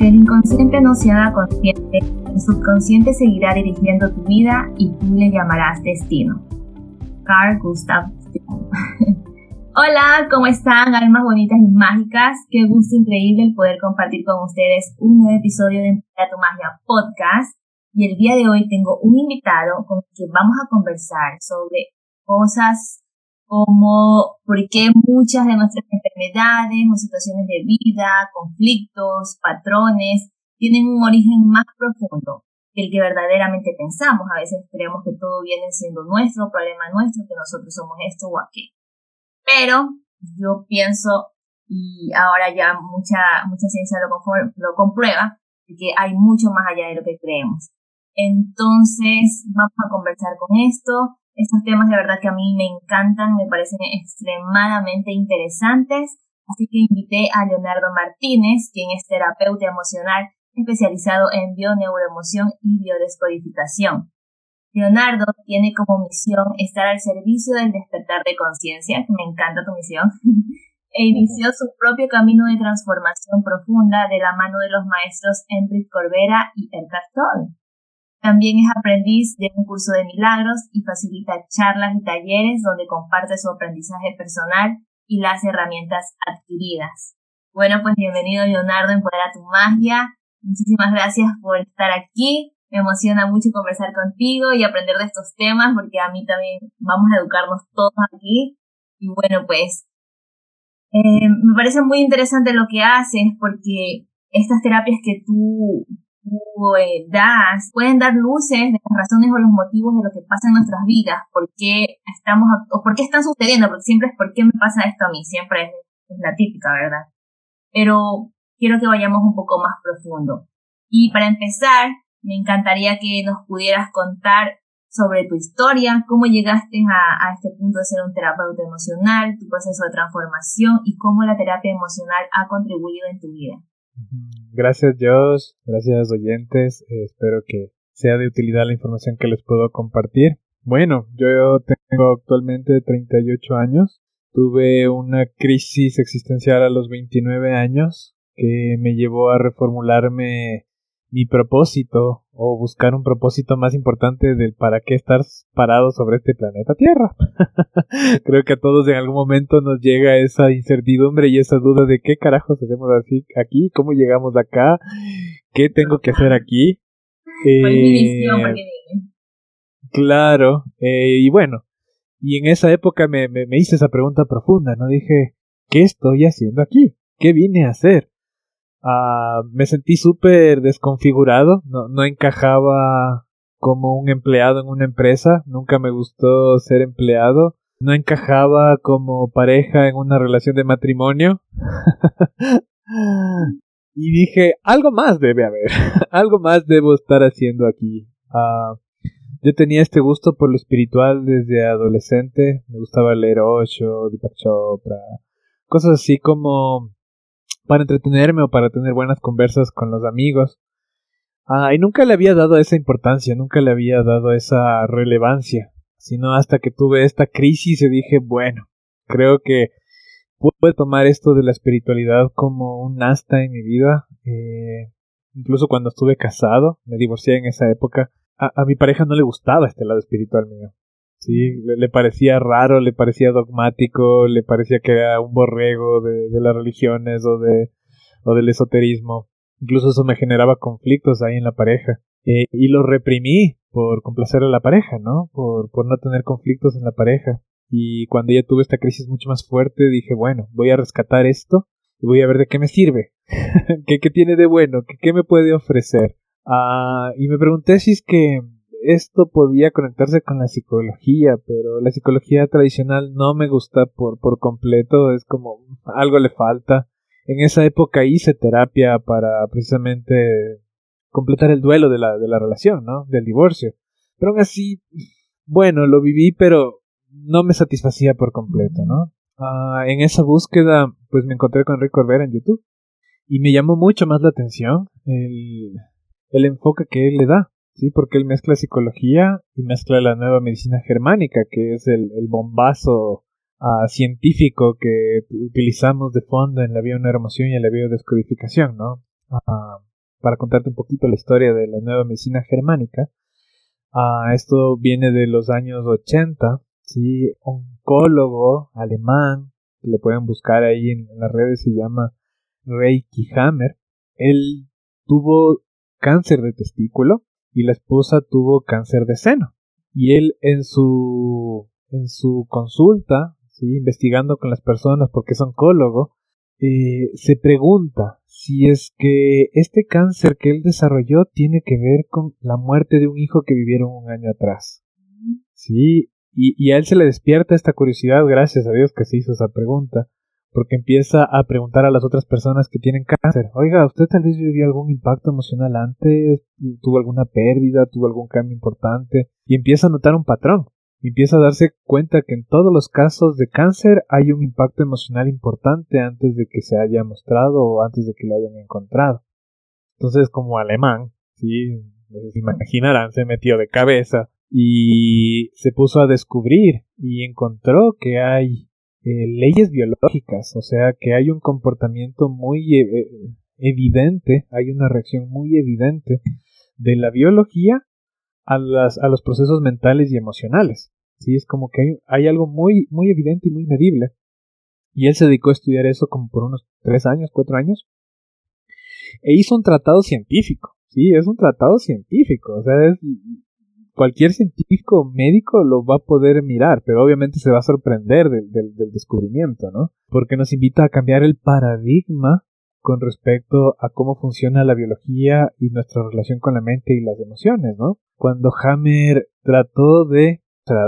que el inconsciente no se haga consciente, el subconsciente seguirá dirigiendo tu vida y tú le llamarás destino. Carl Gustav. Hola, ¿cómo están, almas bonitas y mágicas? Qué gusto increíble poder compartir con ustedes un nuevo episodio de Emplea tu Magia Podcast. Y el día de hoy tengo un invitado con el que vamos a conversar sobre cosas como por qué muchas de nuestras enfermedades o situaciones de vida, conflictos, patrones, tienen un origen más profundo que el que verdaderamente pensamos. A veces creemos que todo viene siendo nuestro, problema nuestro, que nosotros somos esto o aquello. Pero yo pienso, y ahora ya mucha, mucha ciencia lo, lo comprueba, que hay mucho más allá de lo que creemos. Entonces, vamos a conversar con esto estos temas de verdad que a mí me encantan, me parecen extremadamente interesantes, así que invité a Leonardo Martínez, quien es terapeuta emocional especializado en bioneuroemoción y biodescodificación. Leonardo tiene como misión estar al servicio del despertar de conciencia, que me encanta tu misión, e inició su propio camino de transformación profunda de la mano de los maestros Enrique Corbera y Eckhart Tolle. También es aprendiz de un curso de milagros y facilita charlas y talleres donde comparte su aprendizaje personal y las herramientas adquiridas. Bueno, pues bienvenido Leonardo, Empodera tu Magia. Muchísimas gracias por estar aquí. Me emociona mucho conversar contigo y aprender de estos temas porque a mí también vamos a educarnos todos aquí. Y bueno, pues eh, me parece muy interesante lo que haces porque estas terapias que tú eh, das, pueden dar luces de las razones o los motivos de lo que pasa en nuestras vidas, por qué estamos, o por qué están sucediendo, porque siempre es por qué me pasa esto a mí, siempre es, la típica, ¿verdad? Pero quiero que vayamos un poco más profundo. Y para empezar, me encantaría que nos pudieras contar sobre tu historia, cómo llegaste a, a, este punto de ser un terapeuta emocional, tu proceso de transformación y cómo la terapia emocional ha contribuido en tu vida. Gracias Josh, gracias oyentes, eh, espero que sea de utilidad la información que les puedo compartir. Bueno, yo tengo actualmente 38 años, tuve una crisis existencial a los 29 años que me llevó a reformularme mi propósito o buscar un propósito más importante del para qué estar parado sobre este planeta Tierra. Creo que a todos en algún momento nos llega esa incertidumbre y esa duda de qué carajos hacemos así aquí, cómo llegamos acá, qué tengo que hacer aquí. Eh, claro, eh, y bueno, y en esa época me, me, me hice esa pregunta profunda, ¿no? Dije, ¿qué estoy haciendo aquí? ¿Qué vine a hacer? Uh, me sentí súper desconfigurado, no, no encajaba como un empleado en una empresa, nunca me gustó ser empleado, no encajaba como pareja en una relación de matrimonio. y dije, algo más debe haber, algo más debo estar haciendo aquí. Uh, yo tenía este gusto por lo espiritual desde adolescente, me gustaba leer Osho, Deepak Chopra, cosas así como para entretenerme o para tener buenas conversas con los amigos. Ah, y nunca le había dado esa importancia, nunca le había dado esa relevancia, sino hasta que tuve esta crisis y dije, bueno, creo que puedo tomar esto de la espiritualidad como un asta en mi vida. Eh, incluso cuando estuve casado, me divorcié en esa época, a, a mi pareja no le gustaba este lado espiritual mío. Sí, le, parecía raro, le parecía dogmático, le parecía que era un borrego de, de las religiones o, de, o del esoterismo. Incluso eso me generaba conflictos ahí en la pareja. Y lo reprimí por complacer a la pareja, ¿no? Por, por no tener conflictos en la pareja. Y cuando ya tuve esta crisis mucho más fuerte, dije, bueno, voy a rescatar esto y voy a ver de qué me sirve. ¿Qué, ¿Qué, tiene de bueno? ¿Qué, qué me puede ofrecer? Ah, y me pregunté si es que esto podía conectarse con la psicología, pero la psicología tradicional no me gusta por, por completo, es como algo le falta. En esa época hice terapia para precisamente completar el duelo de la, de la relación, ¿no? Del divorcio. Pero aún así, bueno, lo viví, pero no me satisfacía por completo, ¿no? Ah, en esa búsqueda, pues me encontré con Rick Corbera en YouTube. Y me llamó mucho más la atención el, el enfoque que él le da. Sí, porque él mezcla psicología y mezcla la nueva medicina germánica, que es el, bombazo uh, científico que utilizamos de fondo en la bioneuromoción y en la biodescodificación, ¿no? Uh, para contarte un poquito la historia de la nueva medicina germánica. Ah, esto viene de los años 80, ¿sí? Oncólogo alemán, que le pueden buscar ahí en, las redes, se llama Reiki Hammer. Él tuvo cáncer de testículo y la esposa tuvo cáncer de seno. Y él en su, en su consulta, ¿sí? investigando con las personas porque es oncólogo, eh, se pregunta si es que este cáncer que él desarrolló tiene que ver con la muerte de un hijo que vivieron un año atrás. Sí, y, y a él se le despierta esta curiosidad, gracias a Dios que se hizo esa pregunta, porque empieza a preguntar a las otras personas que tienen cáncer, oiga, ¿usted tal vez vivió algún impacto emocional antes? ¿Tuvo alguna pérdida? ¿Tuvo algún cambio importante? Y empieza a notar un patrón. empieza a darse cuenta que en todos los casos de cáncer hay un impacto emocional importante antes de que se haya mostrado o antes de que lo hayan encontrado. Entonces, como alemán, sí, se imaginarán, se metió de cabeza y se puso a descubrir y encontró que hay eh, leyes biológicas, o sea que hay un comportamiento muy eh, eh, evidente, hay una reacción muy evidente de la biología a, las, a los procesos mentales y emocionales. Sí, es como que hay, hay, algo muy, muy evidente y muy medible. Y él se dedicó a estudiar eso como por unos tres años, cuatro años. E hizo un tratado científico. Sí, es un tratado científico. O sea, es cualquier científico médico lo va a poder mirar, pero obviamente se va a sorprender del, descubrimiento, ¿no? Porque nos invita a cambiar el paradigma con respecto a cómo funciona la biología y nuestra relación con la mente y las emociones, ¿no? Cuando Hammer trató de,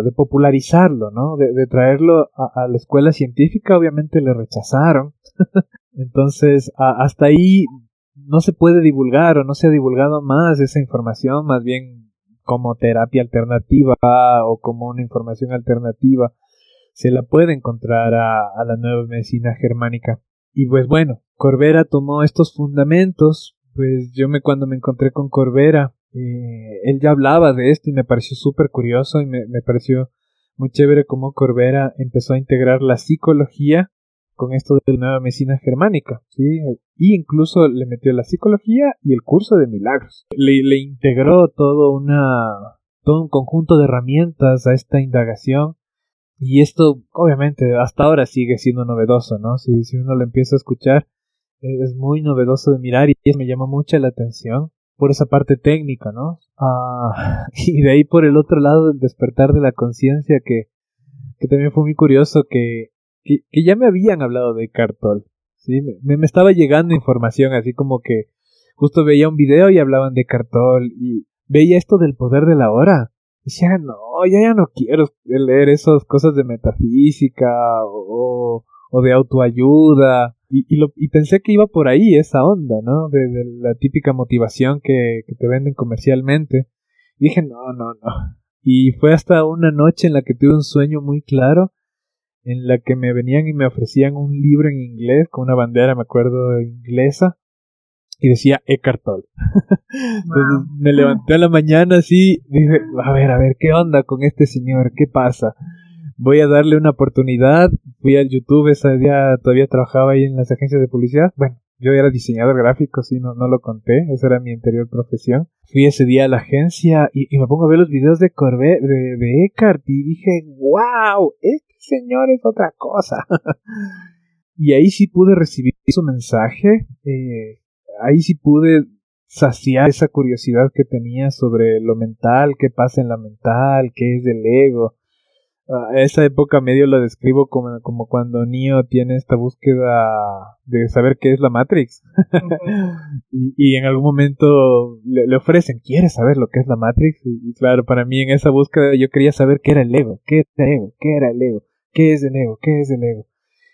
de popularizarlo, ¿no? De, traerlo a, la escuela científica, obviamente le rechazaron. Entonces, hasta ahí no se puede divulgar o no se ha divulgado más esa información, más bien como terapia alternativa o como una información alternativa, se la puede encontrar a, la nueva medicina germánica. Y pues bueno, Corbera tomó estos fundamentos, pues yo me cuando me encontré con Corbera, eh, él ya hablaba de esto y me pareció súper curioso y me, me pareció muy chévere cómo Corbera empezó a integrar la psicología con esto de la nueva medicina germánica, ¿sí? Y incluso le metió la psicología y el curso de milagros. Le, le integró todo una todo un conjunto de herramientas a esta indagación y esto obviamente hasta ahora sigue siendo novedoso, ¿no? Si, si uno lo empieza a escuchar es muy novedoso de mirar y me llama mucha la atención por esa parte técnica, ¿no? Ah, y de ahí por el otro lado el despertar de la conciencia que, que también fue muy curioso que que, ya me habían hablado de Cartol. ¿sí? Me, me, estaba llegando información así como que justo veía un video y hablaban de Cartol y veía esto del poder de la hora. Y decía, no, ya, ya no quiero leer esas cosas de metafísica o, o de autoayuda. Y, y, lo, y pensé que iba por ahí esa onda, ¿no? De, de la típica motivación que, que te venden comercialmente. Y dije, no, no, no. Y fue hasta una noche en la que tuve un sueño muy claro en la que me venían y me ofrecían un libro en inglés con una bandera, me acuerdo, inglesa, y decía Eckhart Tolle. Entonces me levanté a la mañana así, dije, a ver, a ver, ¿qué onda con este señor? ¿Qué pasa? Voy a darle una oportunidad. Fui al YouTube, ese día todavía trabajaba ahí en las agencias de publicidad. Bueno, yo era diseñador gráfico, sí, no, no lo conté, esa era mi anterior profesión. Fui ese día a la agencia y, me pongo a ver los videos de Corbe, de, de Eckhart y dije, wow, este señor es otra cosa. y ahí sí pude recibir su mensaje, eh, ahí sí pude saciar esa curiosidad que tenía sobre lo mental, qué pasa en la mental, qué es el ego, a esa época medio lo describo como, como cuando Neo tiene esta búsqueda de saber qué es la Matrix. y, en algún momento le, ofrecen, ¿quieres saber lo que es la Matrix? Y, claro, para mí en esa búsqueda yo quería saber qué era el ego, qué era el ego, qué era el ego, qué es el ego, qué es el ego.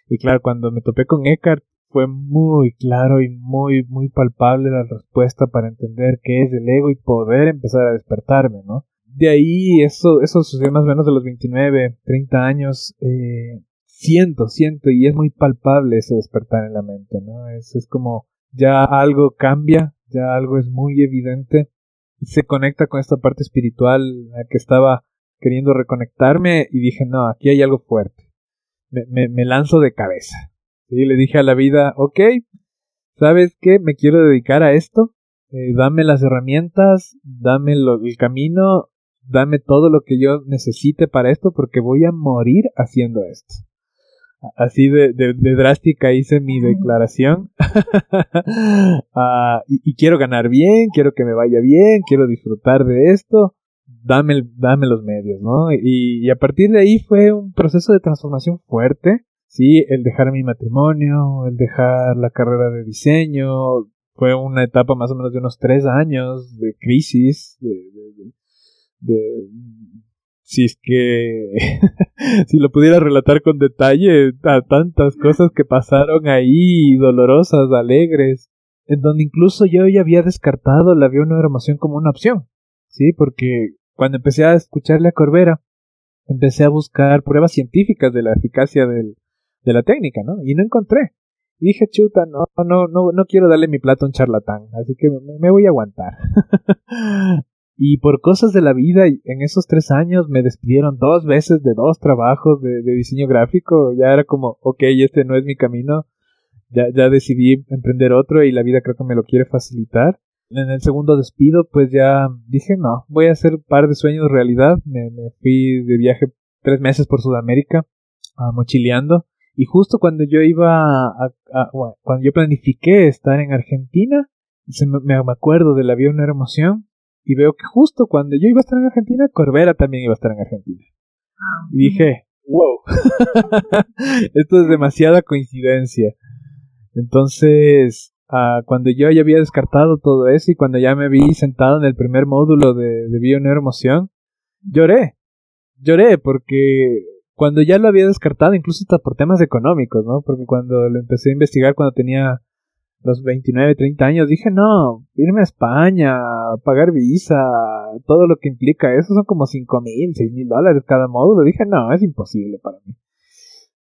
Y claro, cuando me topé con Eckhart fue muy claro y muy, muy palpable la respuesta para entender qué es el ego y poder empezar a despertarme, ¿no? De ahí, eso, eso sucedió más o menos de los 29, 30 años. Eh, siento, siento, y es muy palpable ese despertar en la mente, ¿no? Es, es como ya algo cambia, ya algo es muy evidente, se conecta con esta parte espiritual a que estaba queriendo reconectarme y dije, no, aquí hay algo fuerte. Me, me, me lanzo de cabeza. Y le dije a la vida, ok, ¿sabes qué? Me quiero dedicar a esto. eh, dame las herramientas, dame el camino, dame todo lo que yo necesite para esto porque voy a morir haciendo esto. Así de, drástica hice mi declaración. Ah, y, quiero ganar bien, quiero que me vaya bien, quiero disfrutar de esto. Dame, dame los medios, ¿no? Y, y a partir de ahí fue un proceso de transformación fuerte. Sí, el dejar mi matrimonio, el dejar la carrera de diseño, fue una etapa más o menos de unos tres años de crisis, de, de, si es que si lo pudiera relatar con detalle a tantas cosas que pasaron ahí dolorosas alegres en donde incluso yo ya había descartado la bioneuromoción como una opción sí porque cuando empecé a escucharle a Corbera empecé a buscar pruebas científicas de la eficacia de la técnica no y no encontré. Dije, chuta, no, no, no, no quiero darle mi plato a un charlatán, así que me, voy a aguantar. y por cosas de la vida, en esos tres años me despidieron dos veces de dos trabajos de, diseño gráfico. Ya era como, ok, este no es mi camino. Ya, ya decidí emprender otro y la vida creo que me lo quiere facilitar. En el segundo despido, pues ya dije, no, voy a hacer un par de sueños realidad. Me, me fui de viaje tres meses por Sudamérica, mochileando y justo cuando yo iba a, cuando yo planifiqué estar en Argentina, se me, me, acuerdo del avión una emoción y veo que justo cuando yo iba a estar en Argentina, Corbera también iba a estar en Argentina. Ah, y dije, wow, esto es demasiada coincidencia. Entonces, ah, cuando yo ya había descartado todo eso y cuando ya me vi sentado en el primer módulo de, de Emoción, lloré. Lloré porque cuando ya lo había descartado, incluso hasta por temas económicos, ¿no? Porque cuando lo empecé a investigar cuando tenía los 29, 30 años, dije, no, irme a España, pagar visa, todo lo que implica eso son como 5 mil, 6 mil dólares cada módulo. Dije, no, es imposible para mí.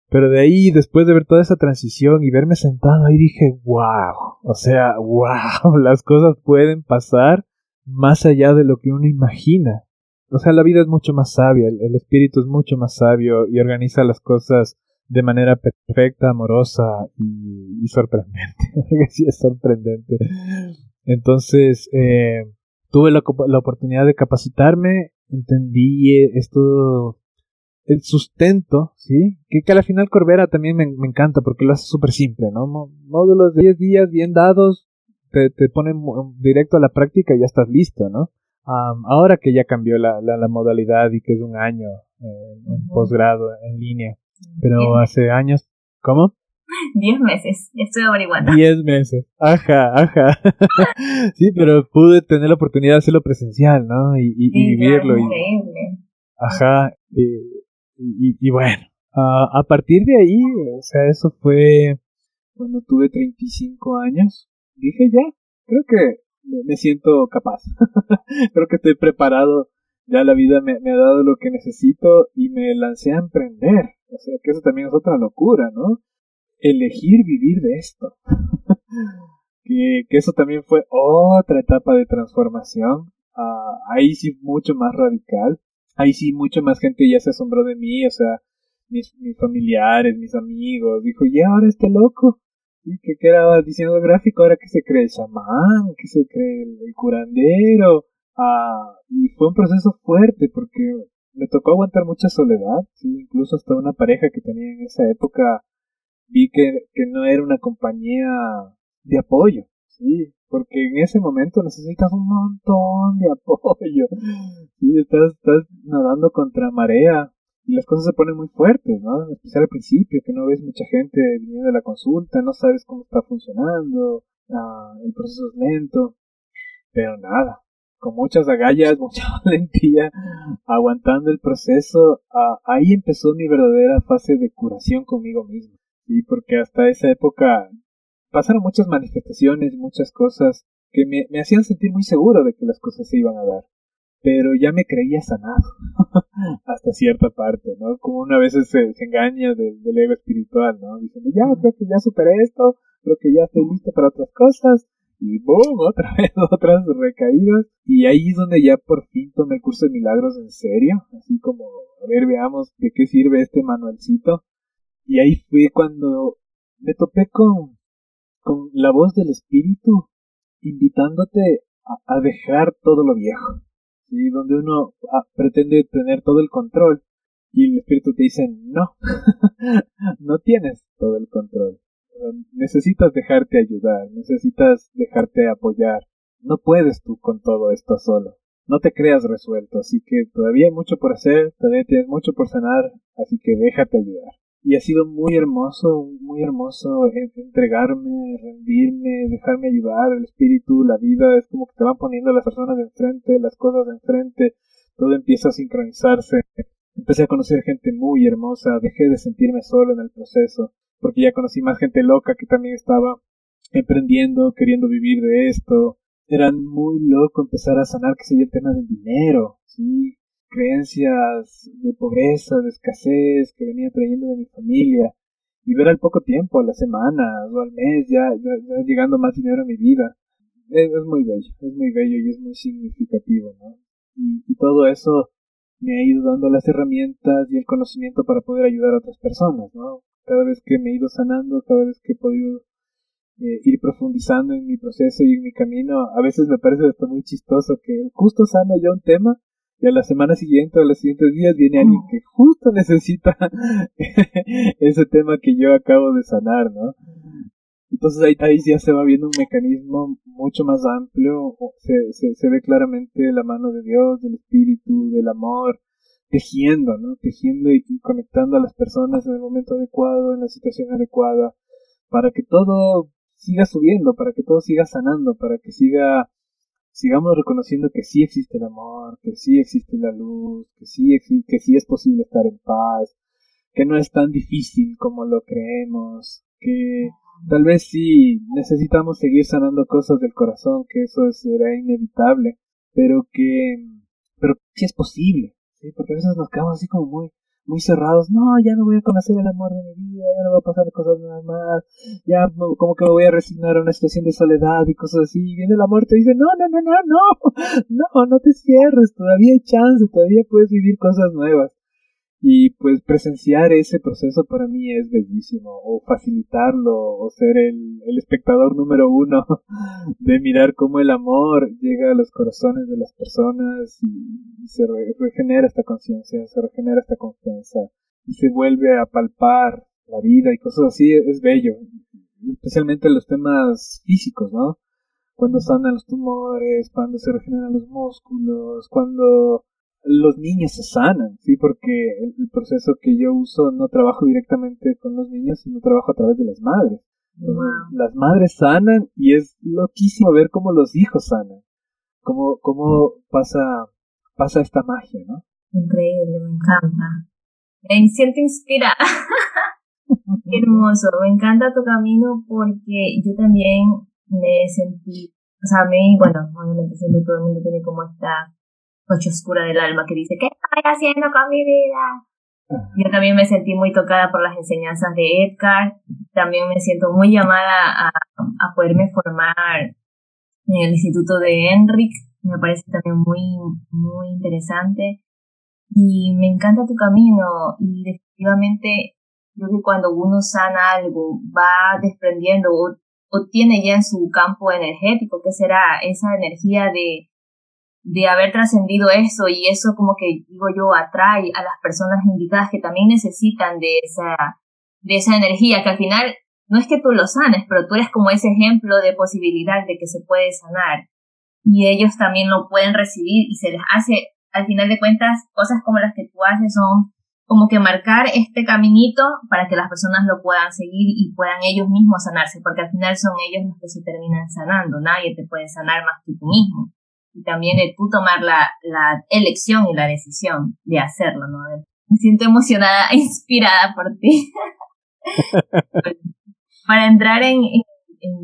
Pero de ahí, después de ver toda esa transición y verme sentado ahí, dije, wow, o sea, wow, las cosas pueden pasar más allá de lo que uno imagina. O sea, la vida es mucho más sabia, el, espíritu es mucho más sabio y organiza las cosas de manera perfecta, amorosa y, sorprendente. sí, es sorprendente. Entonces, eh, tuve la, oportunidad de capacitarme, entendí esto, el sustento, ¿sí? Que, que al final Corbera también me, encanta porque lo hace súper simple, ¿no? Módulos de 10 días bien dados, te, te ponen directo a la práctica y ya estás listo, ¿no? ahora que ya cambió la, la, modalidad y que es un año en posgrado en línea, pero hace años, ¿cómo? Diez meses, estoy averiguando. Diez meses, ajá, ajá. sí, pero pude tener la oportunidad de hacerlo presencial, ¿no? Y, y, vivirlo. Increíble. ajá, y, y, bueno, a partir de ahí, o sea, eso fue cuando tuve 35 años. Dije ya, creo que me siento capaz. Creo que estoy preparado. Ya la vida me, ha dado lo que necesito y me lancé a emprender. O sea, que eso también es otra locura, ¿no? Elegir vivir de esto. que, que, eso también fue otra etapa de transformación. Ah, ahí sí mucho más radical. Ahí sí mucho más gente ya se asombró de mí. O sea, mis, mis familiares, mis amigos. Dijo, ya ahora este loco que, era diseñador gráfico, ahora que se cree el chamán, que se cree el, curandero. Ah, y fue un proceso fuerte porque me tocó aguantar mucha soledad, ¿sí? incluso hasta una pareja que tenía en esa época vi que, que no era una compañía de apoyo, sí, porque en ese momento necesitas un montón de apoyo, sí, estás, estás nadando contra marea, y las cosas se ponen muy fuertes, ¿no? En especial al principio, que no ves mucha gente viniendo a la consulta, no sabes cómo está funcionando, ah, el proceso es lento, pero nada, con muchas agallas, mucha valentía, aguantando el proceso, ah, ahí empezó mi verdadera fase de curación conmigo mismo, ¿sí? Porque hasta esa época pasaron muchas manifestaciones, muchas cosas que me, me hacían sentir muy seguro de que las cosas se iban a dar pero ya me creía sanado hasta cierta parte, ¿no? Como una vez se, engaña del, ego espiritual, ¿no? Diciendo, ya, creo que ya superé esto, creo que ya estoy listo para otras cosas, y boom, otra vez otras recaídas, y ahí es donde ya por fin tomé el curso de milagros en serio, así como, a ver, veamos de qué sirve este manualcito, y ahí fue cuando me topé con, con la voz del espíritu invitándote a, dejar todo lo viejo, ¿sí? donde uno ah, pretende tener todo el control y el espíritu te dice no, no tienes todo el control. Necesitas dejarte ayudar, necesitas dejarte apoyar. No puedes tú con todo esto solo. No te creas resuelto, así que todavía hay mucho por hacer, todavía tienes mucho por sanar, así que déjate ayudar y ha sido muy hermoso, muy hermoso entregarme, rendirme, dejarme ayudar, el espíritu, la vida, es como que te van poniendo las personas enfrente, las cosas enfrente, todo empieza a sincronizarse. Empecé a conocer gente muy hermosa, dejé de sentirme solo en el proceso, porque ya conocí más gente loca que también estaba emprendiendo, queriendo vivir de esto. Era muy loco empezar a sanar, que sé el tema del dinero, sí, creencias de pobreza, de escasez que venía trayendo de mi familia y ver al poco tiempo, a la semana o al mes, ya, ya, llegando más dinero a mi vida. Es, muy bello, es muy bello y es muy significativo, ¿no? Y, todo eso me ha ido dando las herramientas y el conocimiento para poder ayudar a otras personas, ¿no? Cada vez que me he ido sanando, cada vez que he podido eh, ir profundizando en mi proceso y en mi camino, a veces me parece hasta muy chistoso que justo sano yo un tema y a la semana siguiente o a los siguientes días viene alguien que justo necesita ese tema que yo acabo de sanar, ¿no? Entonces ahí, ahí ya se va viendo un mecanismo mucho más amplio, se, se, se ve claramente la mano de Dios, del Espíritu, del amor, tejiendo, ¿no? Tejiendo y, conectando a las personas en el momento adecuado, en la situación adecuada, para que todo siga subiendo, para que todo siga sanando, para que siga sigamos reconociendo que sí existe el amor, que sí existe la luz, que sí, que sí es posible estar en paz, que no es tan difícil como lo creemos, que tal vez sí necesitamos seguir sanando cosas del corazón, que eso será inevitable, pero que, pero sí es posible, ¿sí? porque a veces nos quedamos así como muy, muy cerrados, no, ya no voy a conocer el amor de mi vida, ya no va a pasar cosas nada más, ya como que me voy a resignar a una situación de soledad y cosas así, y viene la muerte y dice, no, no, no, no, no, no, no te cierres, todavía hay chance, todavía puedes vivir cosas nuevas. Y pues presenciar ese proceso para mí es bellísimo, o facilitarlo, o ser el, el espectador número uno de mirar cómo el amor llega a los corazones de las personas y, se regenera esta conciencia, se regenera esta confianza y se vuelve a palpar la vida y cosas así, es bello, especialmente los temas físicos, ¿no? Cuando sanan los tumores, cuando se regeneran los músculos, cuando los niños se sanan, ¿sí? Porque el, proceso que yo uso no trabajo directamente con los niños, sino trabajo a través de las madres. Las madres sanan y es loquísimo ver cómo los hijos sanan, cómo, cómo pasa, pasa esta magia, ¿no? Increíble, me encanta. Me siento inspirada. Qué hermoso, me encanta tu camino porque yo también me sentí, o sea, a mí, bueno, obviamente siempre todo el mundo tiene como esta noche oscura del alma que dice, ¿qué estoy haciendo con mi vida? Yo también me sentí muy tocada por las enseñanzas de Edgar, también me siento muy llamada a, a poderme formar en el Instituto de Enric, me parece también muy, muy interesante. Y me encanta tu camino. Y definitivamente creo que cuando uno sana algo va desprendiendo o, o tiene ya en su campo energético, que será esa energía de de haber trascendido eso y eso como que digo yo atrae a las personas indicadas que también necesitan de esa de esa energía que al final no es que tú lo sanes pero tú eres como ese ejemplo de posibilidad de que se puede sanar. Y ellos también lo pueden recibir y se les hace al final de cuentas cosas como las que tú haces son como que marcar este caminito para que las personas lo puedan seguir y puedan ellos mismos sanarse porque al final son ellos los que se terminan sanando. Nadie te puede sanar más que tú mismo y también tú tomar la, la elección y la decisión de hacerlo, ¿no? Me siento emocionada, inspirada por ti. Para entrar en,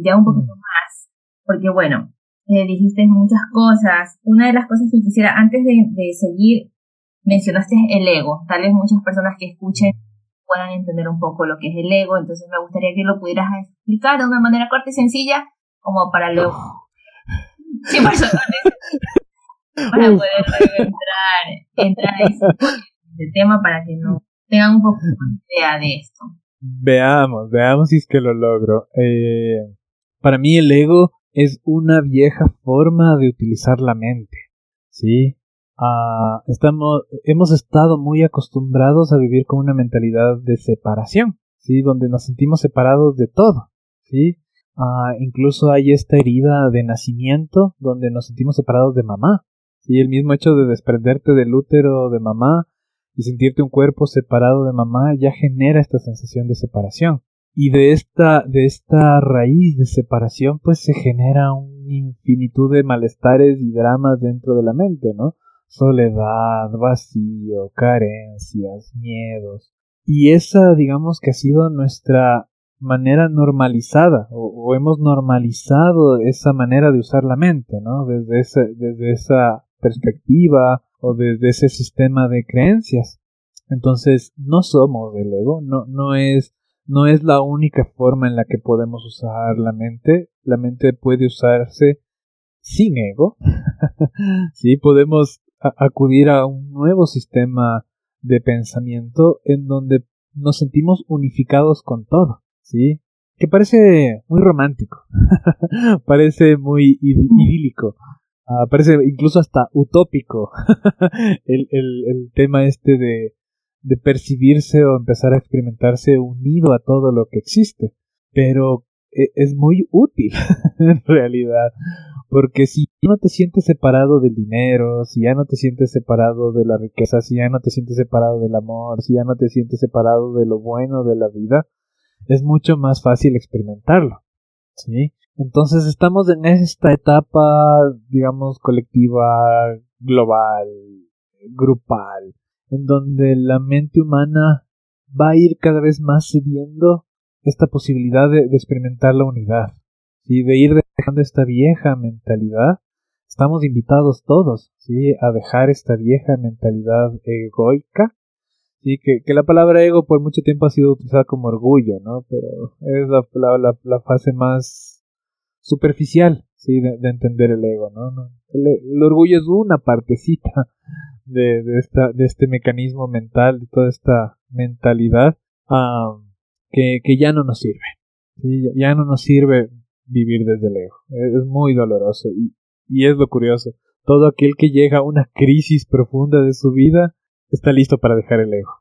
ya un poquito más, porque bueno, eh, dijiste muchas cosas. Una de las cosas que quisiera, antes de, de seguir, mencionaste el ego. Tal vez muchas personas que escuchen puedan entender un poco lo que es el ego, entonces me gustaría que lo pudieras explicar de una manera corta y sencilla, como para luego Sí, por eso para poder entrar, entrar a ese tema para que no tengan un poco de idea de esto. Veamos, veamos si es que lo logro. Eh, para mí el ego es una vieja forma de utilizar la mente, ¿sí? Ah, estamos, hemos estado muy acostumbrados a vivir con una mentalidad de separación, ¿sí? Donde nos sentimos separados de todo, ¿sí? Ah, incluso hay esta herida de nacimiento donde nos sentimos separados de mamá, ¿sí? El mismo hecho de desprenderte del útero de mamá y sentirte un cuerpo separado de mamá ya genera esta sensación de separación. Y de esta, de esta raíz de separación, pues se genera una infinitud de malestares y dramas dentro de la mente, ¿no? Soledad, vacío, carencias, miedos. Y esa, digamos que ha sido nuestra manera normalizada, o, hemos normalizado esa manera de usar la mente, ¿no? Desde, esa perspectiva o desde ese sistema de creencias. Entonces, no somos del ego, no, no es no es la única forma en la que podemos usar la mente. La mente puede usarse sin ego. sí, podemos acudir a un nuevo sistema de pensamiento en donde nos sentimos unificados con todo, ¿sí? Que parece muy romántico, parece muy idílico, ah, parece incluso hasta utópico el, el, el tema este de de percibirse o empezar a experimentarse unido a todo lo que existe. Pero e, es muy útil en realidad. Porque si ya no te sientes separado del dinero, si ya no te sientes separado de la riqueza, si ya no te sientes separado del amor, si ya no te sientes separado de lo bueno de la vida, es mucho más fácil experimentarlo. ¿Sí? Entonces estamos en esta etapa, digamos, colectiva, global, grupal, en donde la mente humana va a ir cada vez más cediendo esta posibilidad de, experimentar la unidad, y de ir dejando esta vieja mentalidad. Estamos invitados todos, ¿sí? A dejar esta vieja mentalidad egoica, ¿sí? Que, que la palabra ego por mucho tiempo ha sido utilizada como orgullo, ¿no? Pero es la, fase más superficial, ¿sí? De, entender el ego, ¿no? el, orgullo es una partecita de, de, esta, de este mecanismo mental, de toda esta mentalidad que, que, ya no nos sirve. Ya no nos sirve vivir desde el ego. Es muy doloroso y, y es lo curioso. Todo aquel que llega a una crisis profunda de su vida está listo para dejar el ego.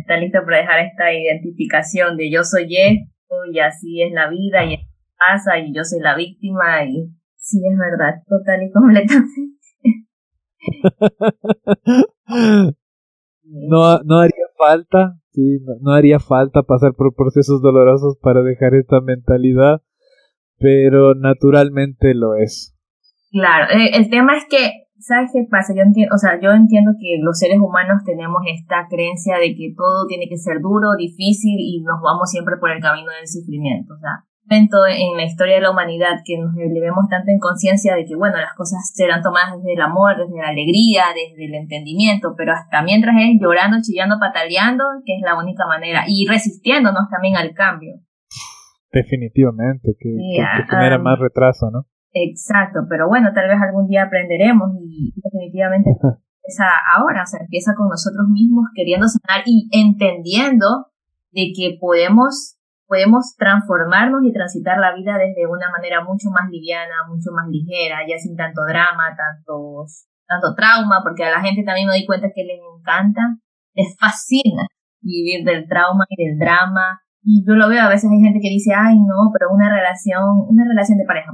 está listo para dejar esta identificación de yo soy esto y así es la vida y pasa y yo soy la víctima y sí es verdad, total y completamente. no, no haría falta, sí, no, haría falta pasar por procesos dolorosos para dejar esta mentalidad, pero naturalmente lo es. Claro, eh, el tema es que, ¿sabes qué pasa? Yo entiendo, o sea, yo entiendo que los seres humanos tenemos esta creencia de que todo tiene que ser duro, difícil y nos vamos siempre por el camino del sufrimiento, o sea, momento en la historia de la humanidad que nos elevemos tanto en conciencia de que, bueno, las cosas serán tomadas desde el amor, desde la alegría, desde el entendimiento, pero hasta mientras es llorando, chillando, pataleando, que es la única manera, y resistiéndonos también al cambio. Definitivamente, que, genera más retraso, ¿no? Exacto, pero bueno, tal vez algún día aprenderemos y definitivamente empieza ahora, o sea, empieza con nosotros mismos queriendo sanar y entendiendo de que podemos podemos transformarnos y transitar la vida desde una manera mucho más liviana, mucho más ligera, ya sin tanto drama, tanto, tanto trauma, porque a la gente también me doy cuenta que les encanta, les fascina vivir del trauma y del drama. Y yo lo veo, a veces hay gente que dice, ay no, pero una relación, una relación de pareja,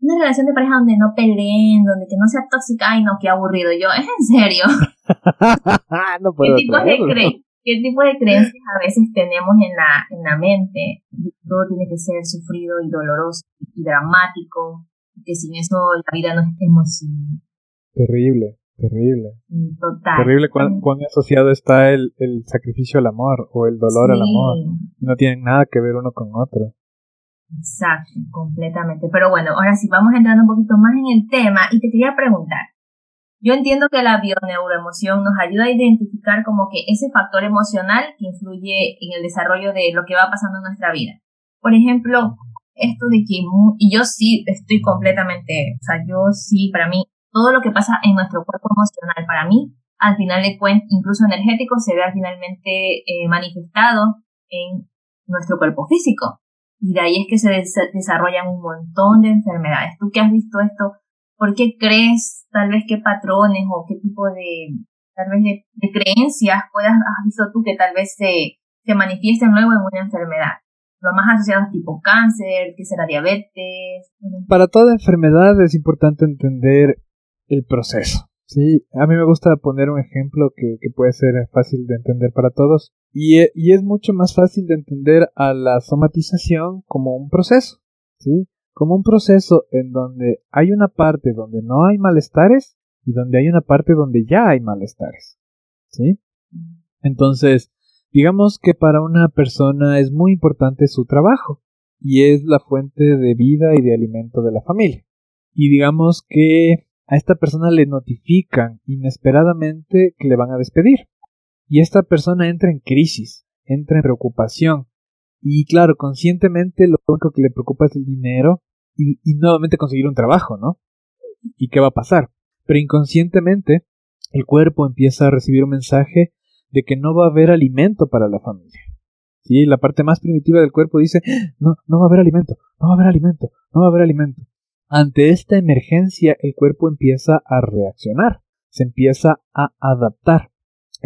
una relación de pareja donde no peleen, donde que no sea tóxica, ay no, qué aburrido. Yo, ¿es en serio? no puedo ¿Qué tipo de, qué tipo de creencias a veces tenemos en la, en la mente. Todo tiene que ser sufrido y doloroso y dramático, que sin eso la vida no es emocionante. Terrible, terrible. Mm, total. Terrible cuán, cuán asociado está el, el, sacrificio al amor o el dolor al amor. No tienen nada que ver uno con otro. Exacto, completamente. Pero bueno, ahora sí, vamos entrando un poquito más en el tema y te quería preguntar, yo entiendo que la bioneuroemoción nos ayuda a identificar como que ese factor emocional que influye en el desarrollo de lo que va pasando en nuestra vida. Por ejemplo, esto de que, y yo sí estoy completamente, o sea, yo sí, para mí, todo lo que pasa en nuestro cuerpo emocional, para mí, al final de cuentas, incluso energético, se ve finalmente eh, manifestado en nuestro cuerpo físico. Y de ahí es que se desarrollan un montón de enfermedades. Tú que has visto esto, ¿por qué crees tal vez qué patrones o qué tipo de, tal vez de, creencias puedas, has visto tú que tal vez se, se manifiesten luego en una enfermedad? Lo más asociados tipo cáncer, que será diabetes. Para toda enfermedad es importante entender el proceso. Sí, a mí me gusta poner un ejemplo que, que puede ser fácil de entender para todos. Y, e, y, es mucho más fácil de entender a la somatización como un proceso. ¿sí? Como un proceso en donde hay una parte donde no hay malestares y donde hay una parte donde ya hay malestares. ¿sí? Entonces, digamos que para una persona es muy importante su trabajo y es la fuente de vida y de alimento de la familia. Y digamos que a esta persona le notifican inesperadamente que le van a despedir. Y esta persona entra en crisis, entra en preocupación. Y claro, conscientemente lo único que le preocupa es el dinero y, nuevamente conseguir un trabajo, ¿no? ¿Y qué va a pasar? Pero inconscientemente el cuerpo empieza a recibir un mensaje de que no va a haber alimento para la familia. ¿Sí? La parte más primitiva del cuerpo dice, no, no va a haber alimento, no va a haber alimento, no va a haber alimento. Ante esta emergencia el cuerpo empieza a reaccionar, se empieza a adaptar.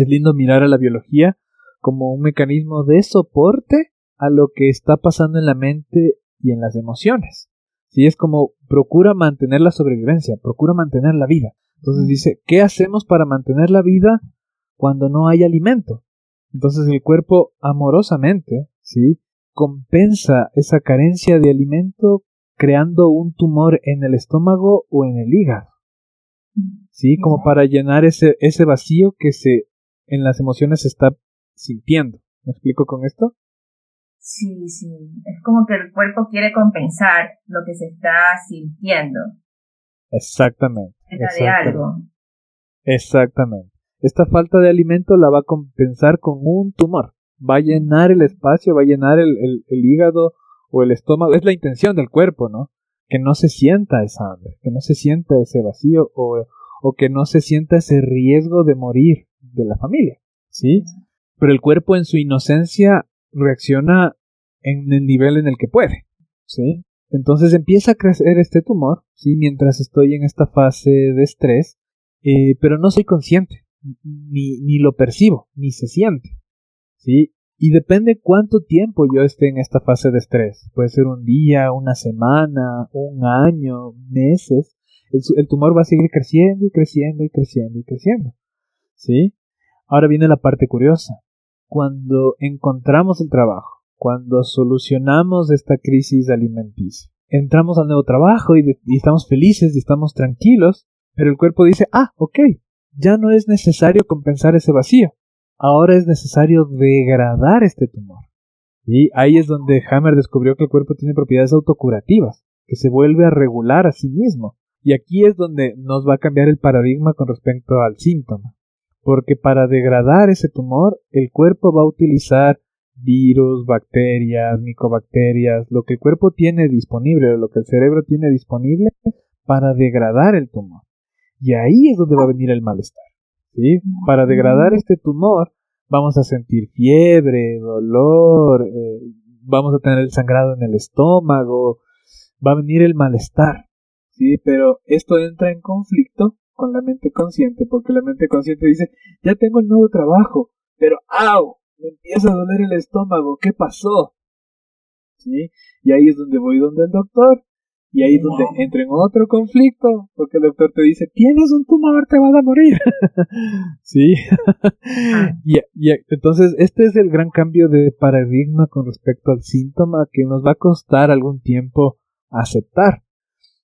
Es lindo mirar a la biología como un mecanismo de soporte a lo que está pasando en la mente y en las emociones. Si es como procura mantener la sobrevivencia, procura mantener la vida. Entonces dice, ¿qué hacemos para mantener la vida cuando no hay alimento? Entonces el cuerpo amorosamente, ¿sí? compensa esa carencia de alimento creando un tumor en el estómago o en el hígado. ¿Sí? Como para llenar ese, ese vacío que se en las emociones se está sintiendo. ¿Me explico con esto? Sí, sí. Es como que el cuerpo quiere compensar lo que se está sintiendo. Exactamente. De algo. Exactamente. Esta falta de alimento la va a compensar con un tumor. Va a llenar el espacio, va a llenar el, el hígado o el estómago, es la intención del cuerpo, ¿no? Que no se sienta esa hambre, que no se sienta ese vacío o, o que no se sienta ese riesgo de morir de la familia, ¿sí? Pero el cuerpo en su inocencia reacciona en el nivel en el que puede, ¿sí? Entonces empieza a crecer este tumor, ¿sí? Mientras estoy en esta fase de estrés, eh, pero no soy consciente, ni, ni lo percibo, ni se siente, ¿sí? Y depende cuánto tiempo yo esté en esta fase de estrés. Puede ser un día, una semana, un año, meses. El, tumor va a seguir creciendo y creciendo y creciendo y creciendo. ¿Sí? Ahora viene la parte curiosa. Cuando encontramos el trabajo, cuando solucionamos esta crisis alimenticia, entramos al nuevo trabajo y, estamos felices y estamos tranquilos, pero el cuerpo dice, ah, ok, ya no es necesario compensar ese vacío ahora es necesario degradar este tumor. Y ahí es donde Hammer descubrió que el cuerpo tiene propiedades autocurativas, que se vuelve a regular a sí mismo. Y aquí es donde nos va a cambiar el paradigma con respecto al síntoma. Porque para degradar ese tumor, el cuerpo va a utilizar virus, bacterias, micobacterias, lo que el cuerpo tiene disponible, lo que el cerebro tiene disponible para degradar el tumor. Y ahí es donde va a venir el malestar. ¿sí? Para degradar este tumor vamos a sentir fiebre, dolor, eh, vamos a tener el sangrado en el estómago, va a venir el malestar, ¿sí? Pero esto entra en conflicto con la mente consciente, porque la mente consciente dice, ya tengo el nuevo trabajo, pero ¡au! Me empieza a doler el estómago, ¿qué pasó? ¿Sí? Y ahí es donde voy donde el doctor, y ahí es donde entra en otro conflicto, porque el doctor te dice, tienes un tumor, te vas a morir. sí. Ah. y, y, entonces, este es el gran cambio de paradigma con respecto al síntoma que nos va a costar algún tiempo aceptar.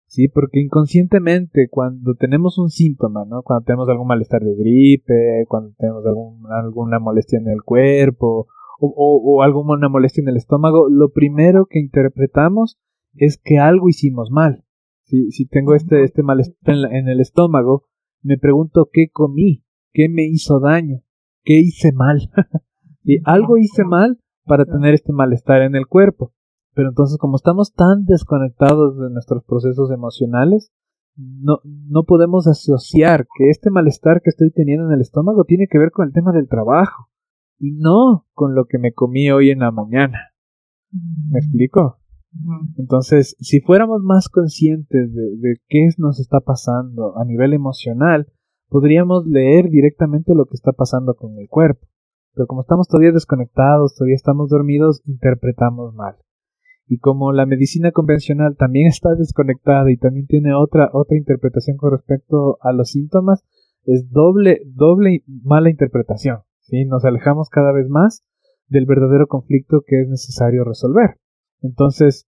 Sí, porque inconscientemente cuando tenemos un síntoma, ¿no? Cuando tenemos algún malestar de gripe, cuando tenemos algún, alguna molestia en el cuerpo o, o, o alguna molestia en el estómago, lo primero que interpretamos es que algo hicimos mal. Si, si tengo este, este malestar en, el estómago, me pregunto qué comí, qué me hizo daño, qué hice mal. y algo hice mal para tener este malestar en el cuerpo. Pero entonces, como estamos tan desconectados de nuestros procesos emocionales, no, no podemos asociar que este malestar que estoy teniendo en el estómago tiene que ver con el tema del trabajo y no con lo que me comí hoy en la mañana. ¿Me explico? Entonces, si fuéramos más conscientes de, de, qué nos está pasando a nivel emocional, podríamos leer directamente lo que está pasando con el cuerpo. Pero como estamos todavía desconectados, todavía estamos dormidos, interpretamos mal. Y como la medicina convencional también está desconectada y también tiene otra, otra interpretación con respecto a los síntomas, es doble, doble mala interpretación. ¿sí? Nos alejamos cada vez más del verdadero conflicto que es necesario resolver. Entonces,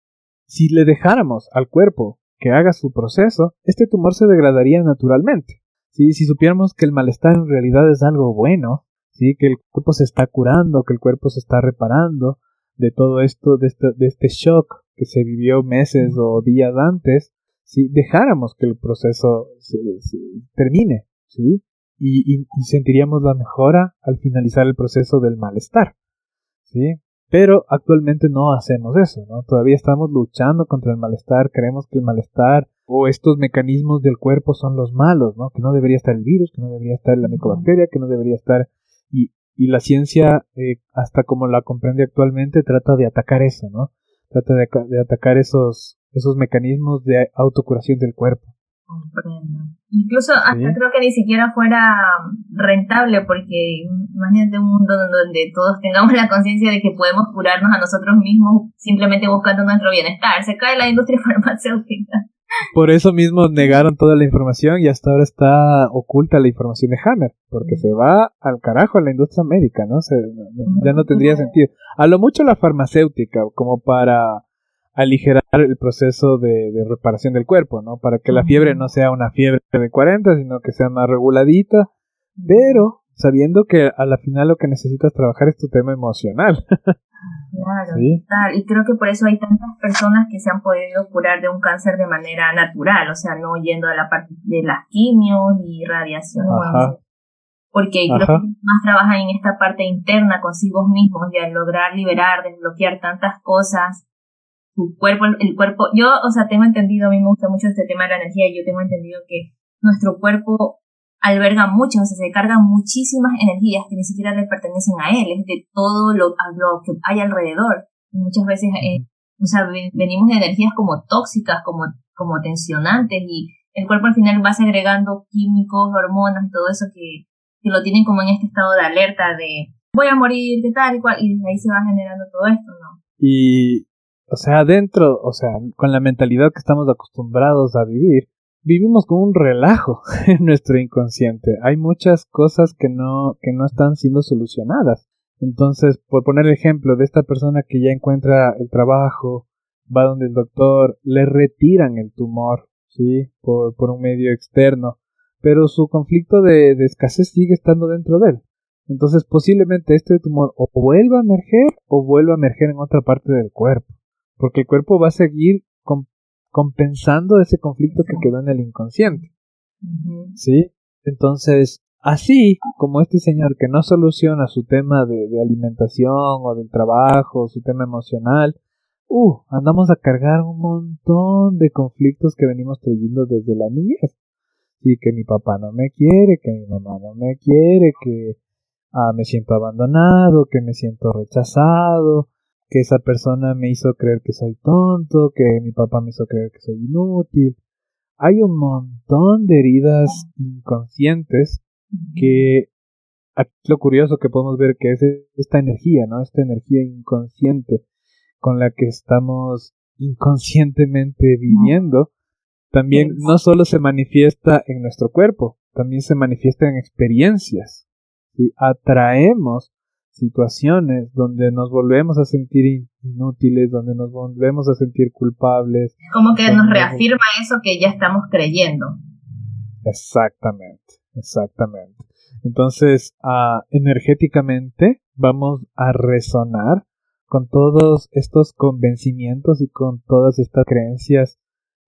si le dejáramos al cuerpo que haga su proceso, este tumor se degradaría naturalmente. ¿sí? Si supiéramos que el malestar en realidad es algo bueno, ¿sí? que el cuerpo se está curando, que el cuerpo se está reparando de todo esto, de este, de este shock que se vivió meses o días antes, si dejáramos que el proceso se, termine, ¿sí? Y, y, sentiríamos la mejora al finalizar el proceso del malestar, ¿sí? Pero actualmente no hacemos eso, ¿no? Todavía estamos luchando contra el malestar, creemos que el malestar o estos mecanismos del cuerpo son los malos, ¿no? Que no debería estar el virus, que no debería estar la micobacteria, que no debería estar... Y, y la ciencia, eh, hasta como la comprende actualmente, trata de atacar eso, ¿no? Trata de, de atacar esos, esos mecanismos de autocuración del cuerpo. Incluso hasta creo que ni siquiera fuera rentable, porque imagínate un mundo donde todos tengamos la conciencia de que podemos curarnos a nosotros mismos simplemente buscando nuestro bienestar. Se cae la industria farmacéutica. Por eso mismo negaron toda la información y hasta ahora está oculta la información de Hammer, porque se va al carajo a la industria médica, ¿no? ya no tendría sentido. A lo mucho la farmacéutica, como para aligerar el proceso de, reparación del cuerpo, ¿no? Para que la fiebre no sea una fiebre de 40, sino que sea más reguladita, pero sabiendo que a la final lo que necesitas trabajar es tu tema emocional. Claro, Y creo que por eso hay tantas personas que se han podido curar de un cáncer de manera natural, o sea, no yendo a la parte de las quimios y radiación. porque creo que más trabajan en esta parte interna consigo mismos y al lograr liberar, desbloquear tantas cosas. Tu cuerpo, el cuerpo, yo, o sea, tengo entendido, a mí me gusta mucho este tema de la energía, y yo tengo entendido que nuestro cuerpo alberga muchas, o sea, se cargan muchísimas energías que ni siquiera le pertenecen a él, es de todo lo, lo que hay alrededor. muchas veces, eh, o sea, venimos de energías como tóxicas, como, como tensionantes, y el cuerpo al final va segregando químicos, hormonas, todo eso que, que lo tienen como en este estado de alerta de voy a morir, de tal y cual, y desde ahí se va generando todo esto, ¿no? Y o sea, dentro, o sea, con la mentalidad que estamos acostumbrados a vivir, vivimos con un relajo en nuestro inconsciente. Hay muchas cosas que no, que no están siendo solucionadas. Entonces, por poner el ejemplo de esta persona que ya encuentra el trabajo, va donde el doctor, le retiran el tumor, ¿sí? Por, por un medio externo, pero su conflicto de, de escasez sigue estando dentro de él. Entonces, posiblemente este tumor o vuelva a emerger o vuelva a emerger en otra parte del cuerpo porque el cuerpo va a seguir compensando ese conflicto que quedó en el inconsciente. ¿Sí? Entonces, así como este señor que no soluciona su tema de, alimentación o del trabajo, su tema emocional, uh, andamos a cargar un montón de conflictos que venimos trayendo desde la niñez. Sí, que mi papá no me quiere, que mi mamá no me quiere, que ah, me siento abandonado, que me siento rechazado, que esa persona me hizo creer que soy tonto, que mi papá me hizo creer que soy inútil. Hay un montón de heridas inconscientes que aquí lo curioso que podemos ver que es esta energía, ¿no? Esta energía inconsciente con la que estamos inconscientemente viviendo, también no solo se manifiesta en nuestro cuerpo, también se manifiesta en experiencias. y Atraemos situaciones donde nos volvemos a sentir inútiles, donde nos volvemos a sentir culpables. Como que nos reafirma eso que ya estamos creyendo. Exactamente, exactamente. Entonces, uh, energéticamente vamos a resonar con todos estos convencimientos y con todas estas creencias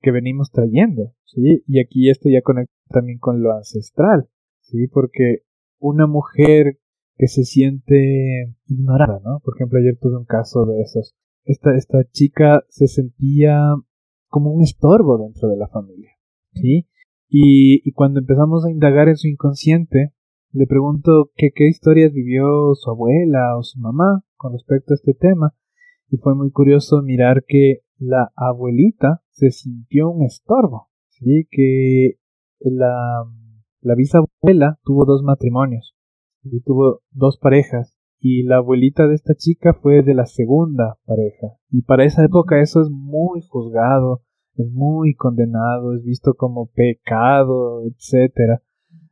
que venimos trayendo, ¿sí? Y aquí esto ya conecta también con lo ancestral, ¿sí? Porque una mujer que se siente ignorada, ¿no? Por ejemplo, ayer tuve un caso de esos. Esta, esta chica se sentía como un estorbo dentro de la familia, ¿sí? Y, y cuando empezamos a indagar en su inconsciente, le pregunto qué historias vivió su abuela o su mamá con respecto a este tema. y fue muy curioso mirar que la abuelita se sintió un estorbo, ¿sí? que la, la bisabuela tuvo dos matrimonios, y tuvo dos parejas, y la abuelita de esta chica fue de la segunda pareja, y para esa época eso es muy juzgado, es muy condenado, es visto como pecado, etcétera.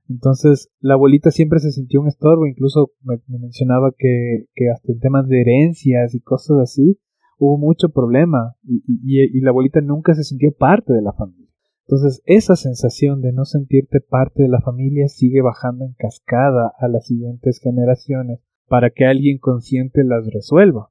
Entonces, la abuelita siempre se sintió un estorbo, incluso me, mencionaba que, que, hasta en temas de herencias y cosas así, hubo mucho problema y, y, la abuelita nunca se sintió parte de la familia. Entonces, esa sensación de no sentirte parte de la familia sigue bajando en cascada a las siguientes generaciones para que alguien consciente las resuelva.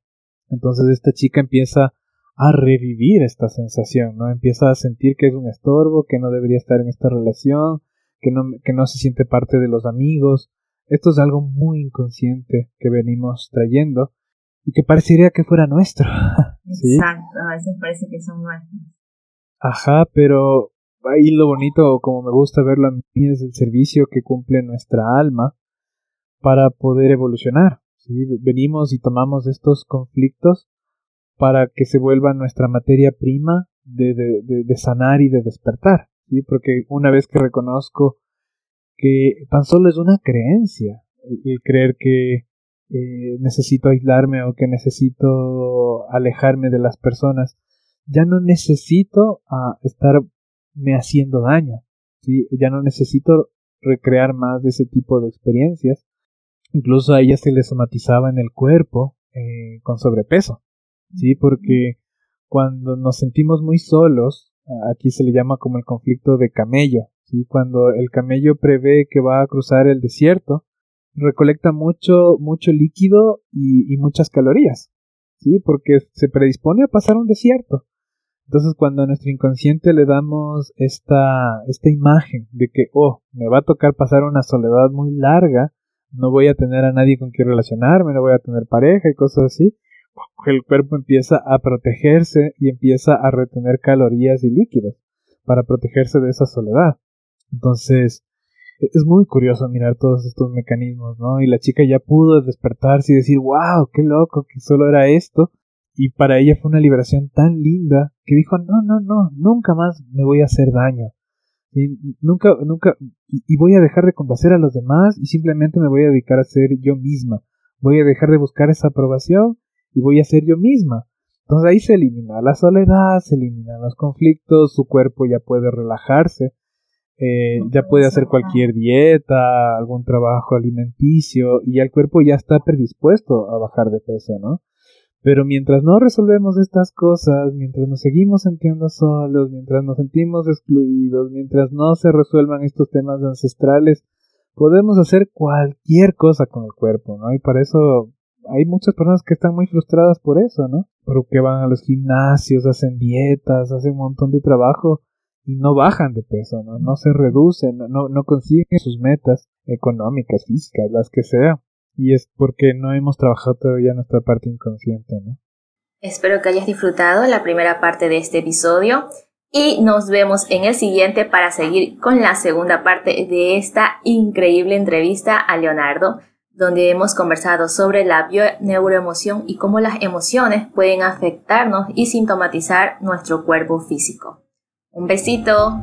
Entonces, esta chica empieza a revivir esta sensación, ¿no? Empieza a sentir que es un estorbo, que no debería estar en esta relación, que no, que no se siente parte de los amigos. Esto es algo muy inconsciente que venimos trayendo y que parecería que fuera nuestro. Exacto, a veces parece que son nuestros. Ajá, pero ahí lo bonito, como me gusta verlo a mí, es el servicio que cumple nuestra alma para poder evolucionar. ¿sí? Venimos y tomamos estos conflictos para que se vuelva nuestra materia prima de, de, sanar y de despertar, ¿sí? Porque una vez que reconozco que tan solo es una creencia, el, creer que eh, necesito aislarme o que necesito alejarme de las personas, ya no necesito uh, estarme haciendo daño, ¿sí? Ya no necesito recrear más de ese tipo de experiencias. Incluso a ella se le somatizaba en el cuerpo eh, con sobrepeso. ¿sí? Porque cuando nos sentimos muy solos, aquí se le llama como el conflicto de camello, ¿sí? Cuando el camello prevé que va a cruzar el desierto, recolecta mucho, mucho líquido y, muchas calorías, ¿sí? Porque se predispone a pasar un desierto. Entonces, cuando a nuestro inconsciente le damos esta, esta imagen de que, oh, me va a tocar pasar una soledad muy larga, no voy a tener a nadie con quien relacionarme, no voy a tener pareja y cosas así, el cuerpo empieza a protegerse y empieza a retener calorías y líquidos para protegerse de esa soledad. Entonces, e-, es muy curioso mirar todos estos mecanismos, ¿no? Y la chica ya pudo despertarse y decir, wow, qué loco, que solo era esto. Y para ella fue una liberación tan linda que dijo, no, no, no, nunca más me voy a hacer daño. Y nunca, nunca, y voy a dejar de complacer a los demás y simplemente me voy a dedicar a ser yo misma. Voy a dejar de buscar esa aprobación y voy a ser yo misma. Entonces ahí se elimina la soledad, se eliminan los conflictos, su cuerpo ya puede relajarse, eh, ya puede hacer cualquier dieta, algún trabajo alimenticio y el cuerpo ya está predispuesto a bajar de peso, ¿no? Pero mientras no resolvemos estas cosas, mientras nos seguimos sintiendo solos, mientras nos sentimos excluidos, mientras no se resuelvan estos temas ancestrales, podemos hacer cualquier cosa con el cuerpo, ¿no? Y para eso hay muchas personas que están muy frustradas por eso, ¿no? Porque van a los gimnasios, hacen dietas, hacen un montón de trabajo y no bajan de peso, ¿no? No se reducen, no, no consiguen sus metas económicas, físicas, las que sea. Y es porque no hemos trabajado todavía nuestra parte inconsciente, ¿no? Espero que hayas disfrutado la primera parte de este episodio y nos vemos en el siguiente para seguir con la segunda parte de esta increíble entrevista a Leonardo donde hemos conversado sobre la bioneuroemoción y cómo las emociones pueden afectarnos y sintomatizar nuestro cuerpo físico. Un besito.